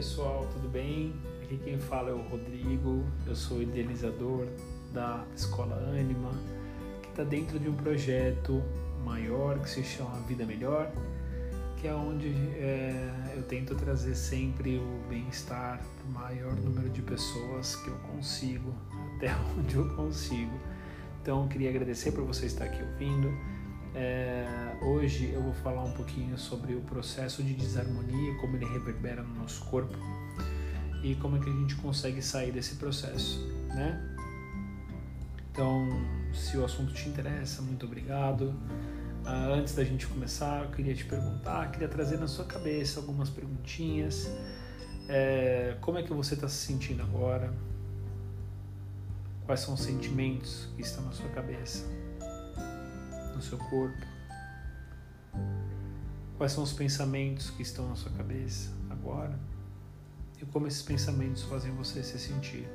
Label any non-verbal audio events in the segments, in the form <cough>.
pessoal, tudo bem? Aqui quem fala é o Rodrigo, eu sou idealizador da Escola Anima, que está dentro de um projeto maior que se chama Vida Melhor, que é onde é, eu tento trazer sempre o bem-estar do maior número de pessoas que eu consigo, <laughs> até onde eu consigo. Então, queria agradecer por você estar aqui ouvindo. É, hoje eu vou falar um pouquinho sobre o processo de desarmonia, como ele reverbera no nosso corpo e como é que a gente consegue sair desse processo, né? Então, se o assunto te interessa, muito obrigado. Uh, antes da gente começar, eu queria te perguntar, queria trazer na sua cabeça algumas perguntinhas. É, como é que você está se sentindo agora? Quais são os sentimentos que estão na sua cabeça? No seu corpo? Quais são os pensamentos que estão na sua cabeça agora? E como esses pensamentos fazem você se sentir?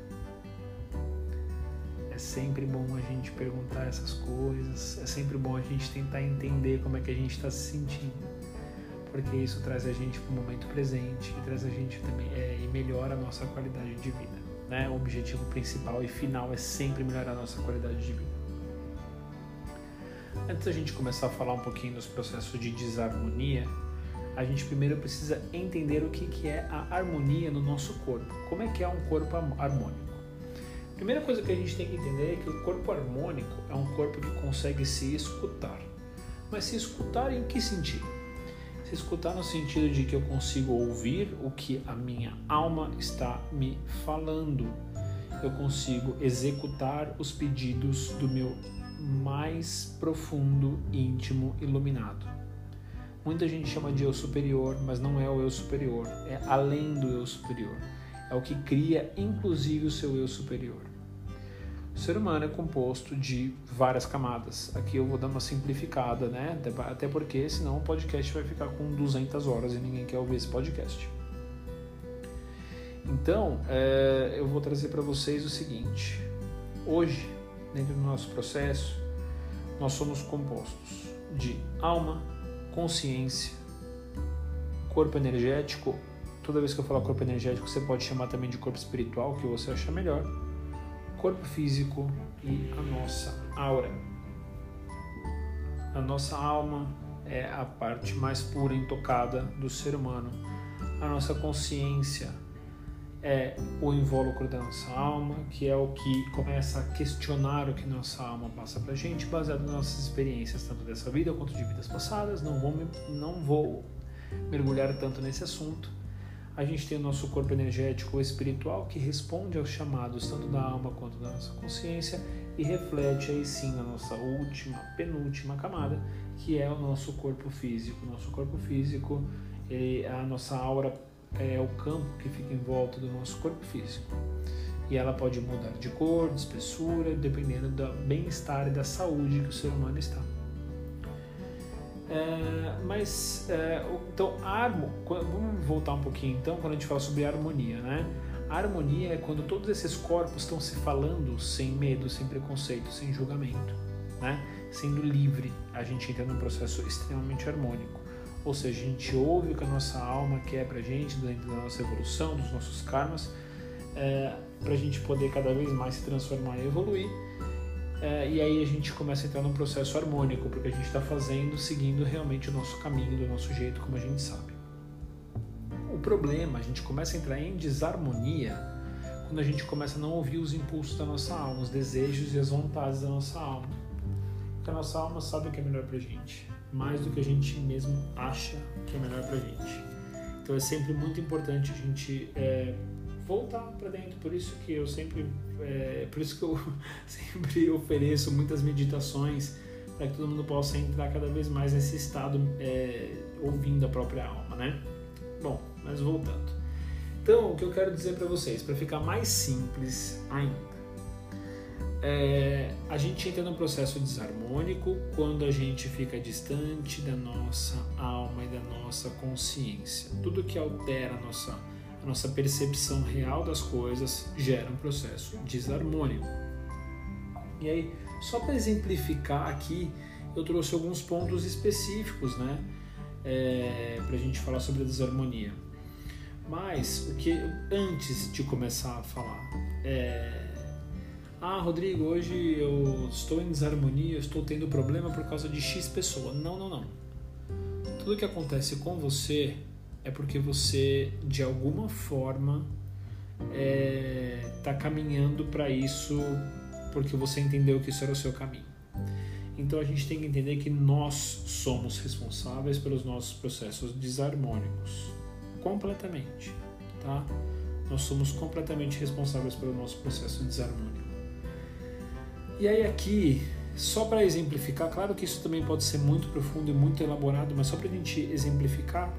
É sempre bom a gente perguntar essas coisas, é sempre bom a gente tentar entender como é que a gente está se sentindo, porque isso traz a gente para o momento presente e traz a gente também é, e melhora a nossa qualidade de vida. Né? O objetivo principal e final é sempre melhorar a nossa qualidade de vida. Antes da gente começar a falar um pouquinho dos processos de desarmonia, a gente primeiro precisa entender o que, que é a harmonia no nosso corpo. Como é que é um corpo harmônico? A primeira coisa que a gente tem que entender é que o corpo harmônico é um corpo que consegue se escutar. Mas se escutar em que sentido? Se escutar no sentido de que eu consigo ouvir o que a minha alma está me falando. Eu consigo executar os pedidos do meu mais profundo, íntimo, iluminado. Muita gente chama de eu superior, mas não é o eu superior, é além do eu superior. É o que cria, inclusive, o seu eu superior. O ser humano é composto de várias camadas. Aqui eu vou dar uma simplificada, né? Até porque senão o podcast vai ficar com 200 horas e ninguém quer ouvir esse podcast. Então, é, eu vou trazer para vocês o seguinte: hoje dentro do nosso processo, nós somos compostos de alma, consciência, corpo energético. Toda vez que eu falar corpo energético, você pode chamar também de corpo espiritual, que você achar melhor. Corpo físico e a nossa aura. A nossa alma é a parte mais pura e intocada do ser humano. A nossa consciência é o invólucro da nossa alma, que é o que começa a questionar o que nossa alma passa para a gente, baseado nas nossas experiências, tanto dessa vida quanto de vidas passadas. Não vou, não vou mergulhar tanto nesse assunto. A gente tem o nosso corpo energético ou espiritual que responde aos chamados tanto da alma quanto da nossa consciência e reflete aí sim na nossa última, penúltima camada, que é o nosso corpo físico. Nosso corpo físico, a nossa aura é o campo que fica em volta do nosso corpo físico. E ela pode mudar de cor, de espessura, dependendo do bem-estar e da saúde que o ser humano está. É, mas, é, então, harmo, vamos voltar um pouquinho então, quando a gente fala sobre harmonia, né? A harmonia é quando todos esses corpos estão se falando sem medo, sem preconceito, sem julgamento, né? Sendo livre, a gente entra num processo extremamente harmônico. Ou seja, a gente ouve o que a nossa alma quer pra gente dentro da nossa evolução, dos nossos karmas, é, pra gente poder cada vez mais se transformar e evoluir. É, e aí a gente começa a entrar num processo harmônico, porque a gente está fazendo, seguindo realmente o nosso caminho, do nosso jeito, como a gente sabe. O problema, a gente começa a entrar em desarmonia quando a gente começa a não ouvir os impulsos da nossa alma, os desejos e as vontades da nossa alma. Porque a nossa alma sabe o que é melhor pra gente mais do que a gente mesmo acha que é melhor pra gente. Então é sempre muito importante a gente é, voltar para dentro. Por isso que eu sempre, é, por isso que eu <laughs> sempre ofereço muitas meditações para que todo mundo possa entrar cada vez mais nesse estado é, ouvindo a própria alma, né? Bom, mas voltando. Então, o que eu quero dizer para vocês, para ficar mais simples ainda, é, a gente entra num processo desarmônico quando a gente fica distante da nossa alma e da nossa consciência. Tudo que altera a nossa, a nossa percepção real das coisas gera um processo desarmônico. E aí, só para exemplificar aqui, eu trouxe alguns pontos específicos, né, é, para a gente falar sobre a desarmonia. Mas o que antes de começar a falar é ah, Rodrigo, hoje eu estou em desarmonia, estou tendo problema por causa de X pessoa. Não, não, não. Tudo que acontece com você é porque você, de alguma forma, está é, tá caminhando para isso porque você entendeu que isso era o seu caminho. Então a gente tem que entender que nós somos responsáveis pelos nossos processos desarmônicos, completamente, tá? Nós somos completamente responsáveis pelo nosso processo desarmônico. E aí aqui, só para exemplificar, claro que isso também pode ser muito profundo e muito elaborado, mas só para a gente exemplificar,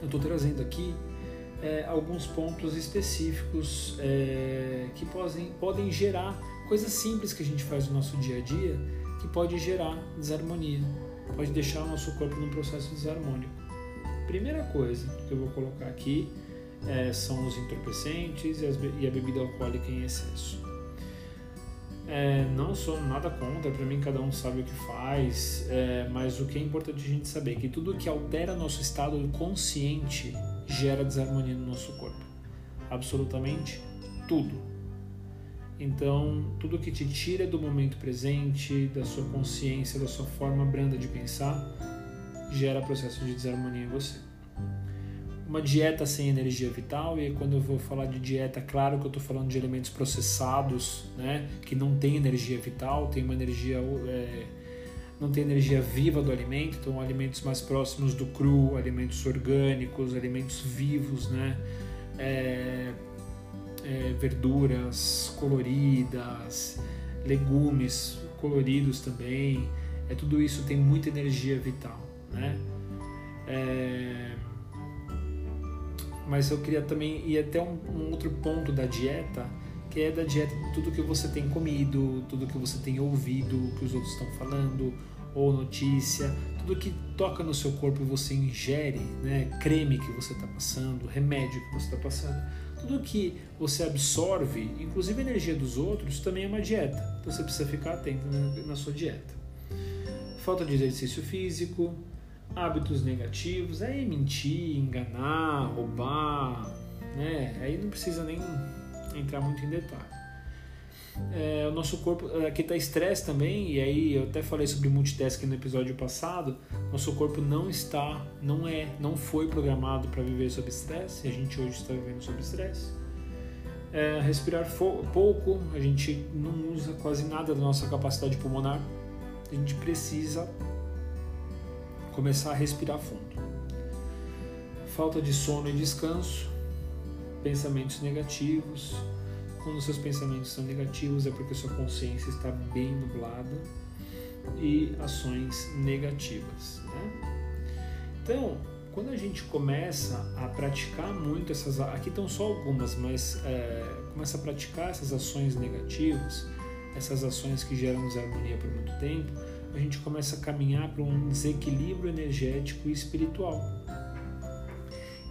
eu estou trazendo aqui é, alguns pontos específicos é, que podem, podem gerar coisas simples que a gente faz no nosso dia a dia que pode gerar desarmonia, pode deixar o nosso corpo num processo desarmônico. Primeira coisa que eu vou colocar aqui é, são os entorpecentes e, as, e a bebida alcoólica em excesso. É, não sou nada contra, para mim cada um sabe o que faz, é, mas o que é importante a gente saber é que tudo que altera nosso estado consciente gera desarmonia no nosso corpo. Absolutamente tudo. Então, tudo que te tira do momento presente, da sua consciência, da sua forma branda de pensar, gera processo de desarmonia em você uma dieta sem energia vital, e quando eu vou falar de dieta, claro que eu estou falando de alimentos processados, né, que não tem energia vital, tem uma energia. É, não tem energia viva do alimento, então alimentos mais próximos do cru, alimentos orgânicos, alimentos vivos, né? É, é, verduras coloridas, legumes coloridos também, é tudo isso tem muita energia vital, né? É, mas eu queria também ir até um, um, outro ponto da dieta, que é da dieta tudo que você tem comido, tudo que você tem ouvido, que os outros estão falando, ou notícia, tudo que toca no seu corpo e você ingere, né? creme que você está passando, remédio que você está passando, tudo que você absorve, inclusive a energia dos outros, também é uma dieta. Então você precisa ficar atento na, na sua dieta. Falta de exercício físico, hábitos negativos, aí mentir, enganar, roubar, né? Aí não precisa nem entrar muito em detalhe. É, o nosso corpo, aqui está estresse também, e aí eu até falei sobre multitasking no episódio passado. Nosso corpo não está, não é, não foi programado para viver sob estresse, e a gente hoje está vivendo sob estresse. É, respirar pouco, a gente não usa quase nada da nossa capacidade pulmonar, a gente precisa começar a respirar fundo. Falta de sono e descanso, pensamentos negativos. Quando seus pensamentos são negativos é porque sua consciência está bem nublada e ações negativas. Né? Então, quando a gente começa a praticar muito essas, aqui estão só algumas, mas é, começa a praticar essas ações negativas, essas ações que geram desarmonia por muito tempo, a gente começa a caminhar para um desequilíbrio energético e espiritual.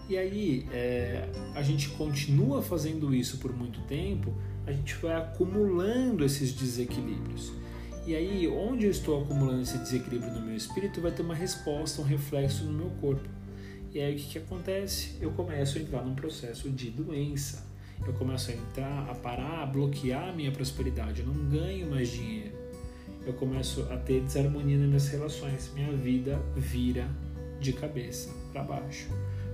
E aí, é, a gente continua fazendo isso por muito tempo, a gente vai acumulando esses desequilíbrios. E aí, onde eu estou acumulando esse desequilíbrio no meu espírito, vai ter uma resposta, um reflexo no meu corpo. E aí, o que, que acontece? Eu começo a entrar num processo de doença. Eu começo a entrar, a parar, a bloquear a minha prosperidade. Eu não ganho mais dinheiro eu começo a ter desarmonia nas minhas relações. Minha vida vira de cabeça para baixo.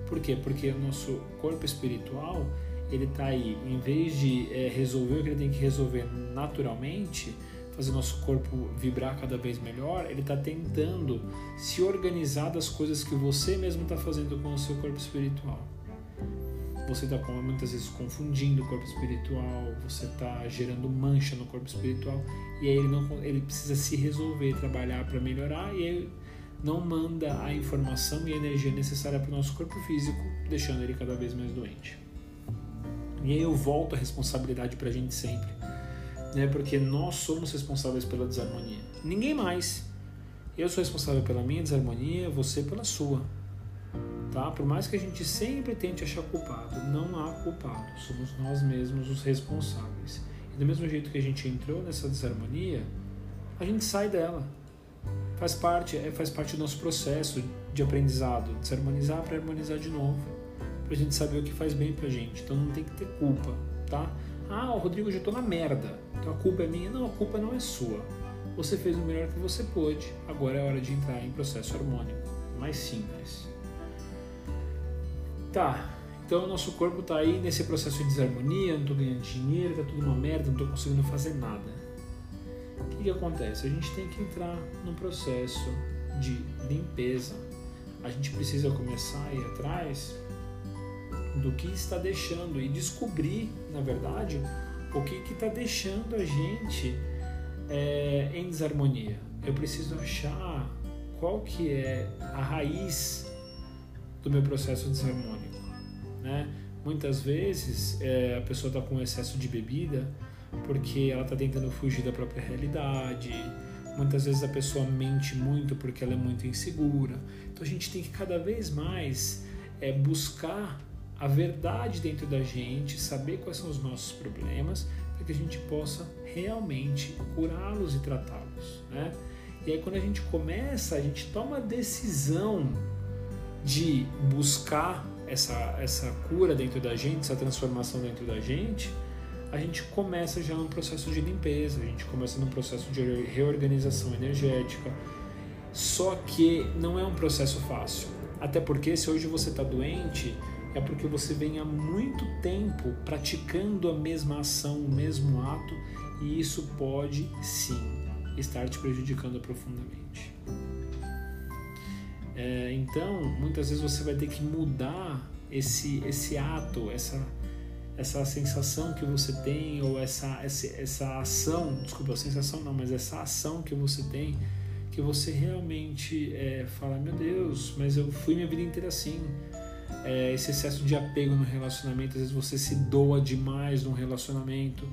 Por quê? Porque o nosso corpo espiritual ele está aí, em vez de é, resolver o que ele tem que resolver naturalmente, fazer nosso corpo vibrar cada vez melhor, ele está tentando se organizar das coisas que você mesmo está fazendo com o seu corpo espiritual você está muitas vezes confundindo o corpo espiritual, você está gerando mancha no corpo espiritual e aí ele não ele precisa se resolver, trabalhar para melhorar e aí não manda a informação e a energia necessária para o nosso corpo físico, deixando ele cada vez mais doente. E aí eu volto a responsabilidade para a gente sempre, né? Porque nós somos responsáveis pela desarmonia, ninguém mais. Eu sou responsável pela minha desarmonia, você pela sua. Tá? Por mais que a gente sempre tente achar culpado, não há culpado, somos nós mesmos os responsáveis. E do mesmo jeito que a gente entrou nessa desarmonia, a gente sai dela. Faz parte, é, faz parte do nosso processo de aprendizado, desarmonizar para harmonizar de novo. pra gente saber o que faz bem pra gente. Então não tem que ter culpa, tá? Ah, o Rodrigo já tô na merda, então a culpa é minha. Não, a culpa não é sua. Você fez o melhor que você pôde, agora é hora de entrar em processo harmônico. Mais simples. Tá, então o nosso corpo tá aí nesse processo de desarmonia, não tô ganhando dinheiro, tá tudo uma merda, não tô conseguindo fazer nada. O que, que acontece? A gente tem que entrar num processo de limpeza. A gente precisa começar a ir atrás do que está deixando e descobrir, na verdade, o que está deixando a gente é, em desarmonia. Eu preciso achar qual que é a raiz do meu processo desarmônico. Né? Muitas vezes é, a pessoa está com excesso de bebida porque ela está tentando fugir da própria realidade. Muitas vezes a pessoa mente muito porque ela é muito insegura. Então a gente tem que cada vez mais é, buscar a verdade dentro da gente, saber quais são os nossos problemas, para que a gente possa realmente curá-los e tratá-los. Né? E aí, quando a gente começa, a gente toma a decisão de buscar essa, essa cura dentro da gente, essa transformação dentro da gente, a gente começa já num processo de limpeza, a gente começa num processo de reorganização energética. Só que não é um processo fácil. Até porque se hoje você está doente, é porque você vem há muito tempo praticando a mesma ação, o mesmo ato, e isso pode sim estar te prejudicando profundamente. É, então, muitas vezes você vai ter que mudar esse, esse ato, essa, essa sensação que você tem, ou essa, essa, essa ação, desculpa, sensação não, mas essa ação que você tem, que você realmente é, fala: Meu Deus, mas eu fui minha vida inteira assim é, esse excesso de apego no relacionamento, às vezes você se doa demais num relacionamento,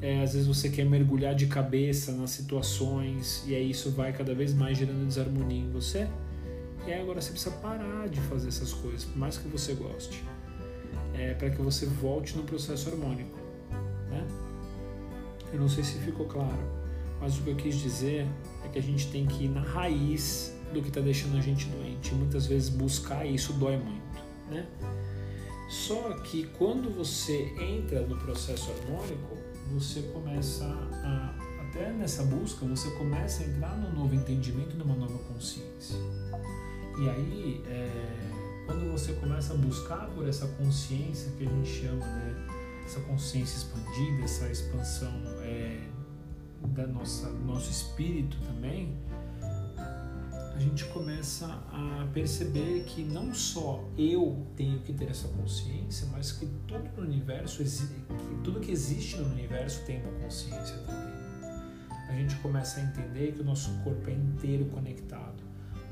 é, às vezes você quer mergulhar de cabeça nas situações e aí isso vai cada vez mais gerando desarmonia em você. E agora você precisa parar de fazer essas coisas, por mais que você goste, é, para que você volte no processo harmônico. Né? Eu não sei se ficou claro, mas o que eu quis dizer é que a gente tem que ir na raiz do que está deixando a gente doente. E muitas vezes buscar isso dói muito. Né? Só que quando você entra no processo harmônico, você começa a, até nessa busca, você começa a entrar num novo entendimento, numa nova consciência. E aí, é, quando você começa a buscar por essa consciência que a gente chama, né, essa consciência expandida, essa expansão é, da nossa nosso espírito também, a gente começa a perceber que não só eu tenho que ter essa consciência, mas que todo o universo, que tudo que existe no universo tem uma consciência também. A gente começa a entender que o nosso corpo é inteiro conectado.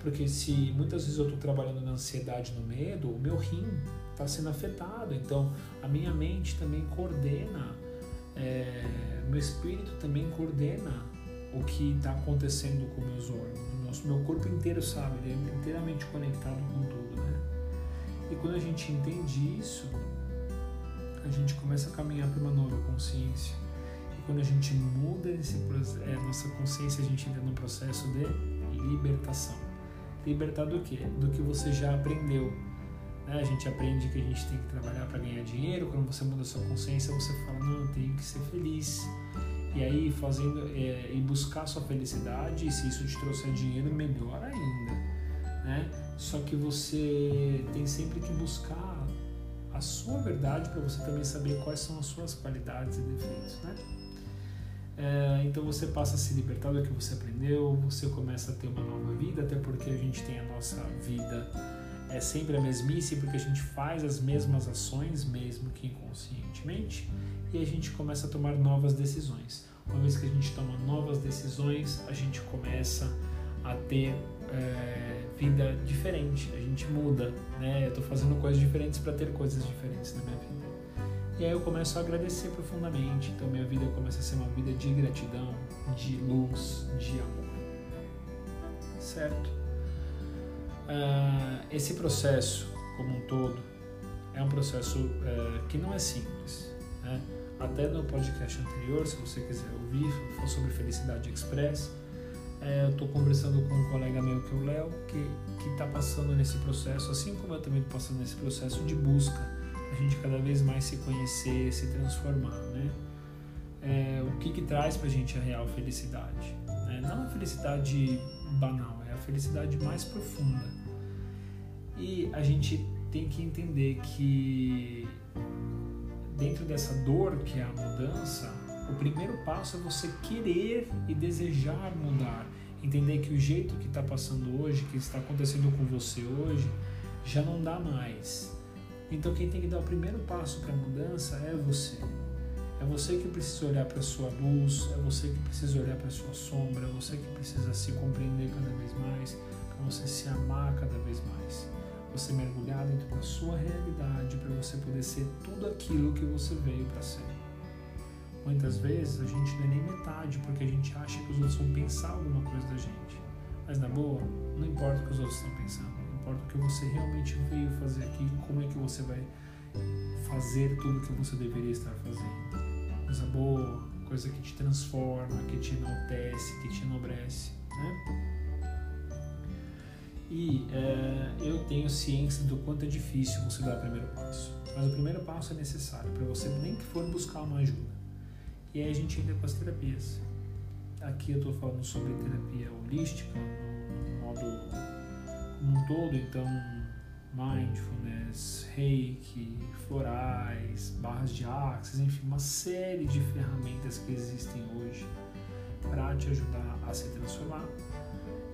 Porque se muitas vezes eu estou trabalhando na ansiedade, no medo, o meu rim está sendo afetado. Então a minha mente também coordena, é, meu espírito também coordena o que está acontecendo com meus órgãos nosso, meu corpo inteiro sabe, ele é inteiramente conectado com tudo, né? E quando a gente entende isso, a gente começa a caminhar para uma nova consciência. E quando a gente muda esse é, nossa consciência, a gente entra num processo de libertação. Libertar do quê? Do que você já aprendeu. Né? A gente aprende que a gente tem que trabalhar para ganhar dinheiro. Quando você muda a sua consciência, você fala: não, eu tenho que ser feliz e aí fazendo é, e buscar sua felicidade e se isso te trouxer dinheiro melhor ainda né só que você tem sempre que buscar a sua verdade para você também saber quais são as suas qualidades e defeitos né é, então você passa a se libertar do que você aprendeu você começa a ter uma nova vida até porque a gente tem a nossa vida é sempre a mesmice porque a gente faz as mesmas ações mesmo que inconscientemente e a gente começa a tomar novas decisões. Uma vez que a gente toma novas decisões, a gente começa a ter é, vida diferente, a gente muda, né? Eu estou fazendo coisas diferentes para ter coisas diferentes na minha vida. E aí eu começo a agradecer profundamente, então minha vida começa a ser uma vida de gratidão, de luz, de amor. Certo? Uh, esse processo, como um todo, é um processo uh, que não é simples. Né? até no podcast anterior, se você quiser ouvir, foi sobre Felicidade Express. É, eu estou conversando com um colega meu eu, que o Léo, que está passando nesse processo, assim como eu também estou passando nesse processo de busca, a gente cada vez mais se conhecer, se transformar, né? É, o que, que traz para a gente a real felicidade? Né? Não a felicidade banal, é a felicidade mais profunda. E a gente tem que entender que dentro dessa dor que é a mudança, o primeiro passo é você querer e desejar mudar. Entender que o jeito que está passando hoje, que está acontecendo com você hoje, já não dá mais. Então quem tem que dar o primeiro passo para a mudança é você. É você que precisa olhar para a sua luz, é você que precisa olhar para a sua sombra, é você que precisa se compreender cada vez mais, para você se amar cada vez mais. Você mergulhar dentro da sua realidade para você poder ser tudo aquilo que você veio para ser. Muitas vezes a gente não é nem metade porque a gente acha que os outros vão pensar alguma coisa da gente. Mas na boa, não importa o que os outros estão pensando, importa o que você realmente veio fazer aqui, como é que você vai fazer tudo o que você deveria estar fazendo. Coisa boa, coisa que te transforma, que te enaltece, que te enobrece. Né? E é, eu tenho ciência do quanto é difícil você dar o primeiro passo. Mas o primeiro passo é necessário para você nem que for buscar uma ajuda. E aí a gente entra com as terapias. Aqui eu estou falando sobre terapia holística, no modo um todo, então mindfulness, reiki, florais, barras de axis, enfim, uma série de ferramentas que existem hoje para te ajudar a se transformar.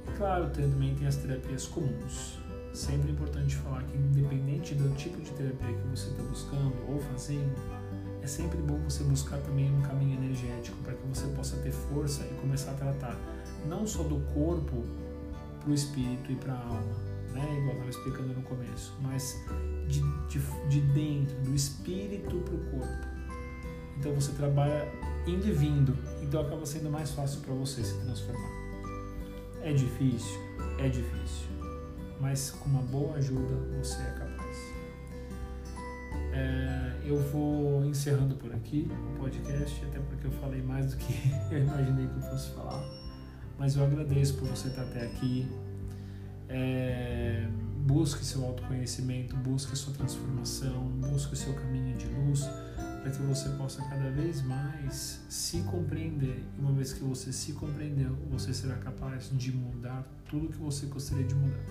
E claro, também tem as terapias comuns. Sempre é importante falar que independente do tipo de terapia que você está buscando ou fazendo, é sempre bom você buscar também um caminho energético para que você possa ter força e começar a tratar não só do corpo para o espírito e para a alma, né? igual eu estava explicando no começo, mas de, de, de dentro, do espírito para o corpo. Então você trabalha indo e vindo, então acaba sendo mais fácil para você se transformar. É difícil? É difícil, mas com uma boa ajuda você é capaz. É, eu vou encerrando por aqui o podcast, até porque eu falei mais do que <laughs> eu imaginei que eu fosse falar. Mas eu agradeço por você estar até aqui. É, busque seu autoconhecimento, busque sua transformação, busque seu caminho de luz, para que você possa cada vez mais se compreender. E uma vez que você se compreendeu, você será capaz de mudar tudo que você gostaria de mudar.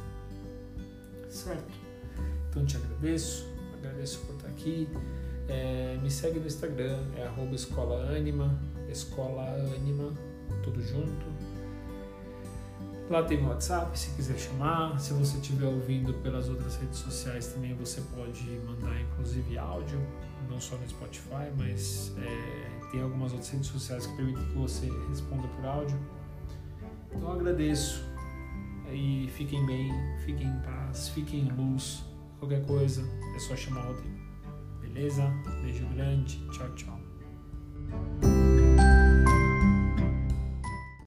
Certo? Então te agradeço agradeço por estar aqui. É, me segue no Instagram, é arroba escola anima, escola anima, tudo junto. Lá tem o WhatsApp, se quiser chamar. Se você estiver ouvindo pelas outras redes sociais também, você pode mandar inclusive áudio, não só no Spotify, mas é, tem algumas outras redes sociais que permitem que você responda por áudio. Então agradeço e fiquem bem, fiquem em paz, fiquem em luz. Qualquer coisa é só chamar o Rodrigo. Beleza? Beijo grande. Tchau, tchau.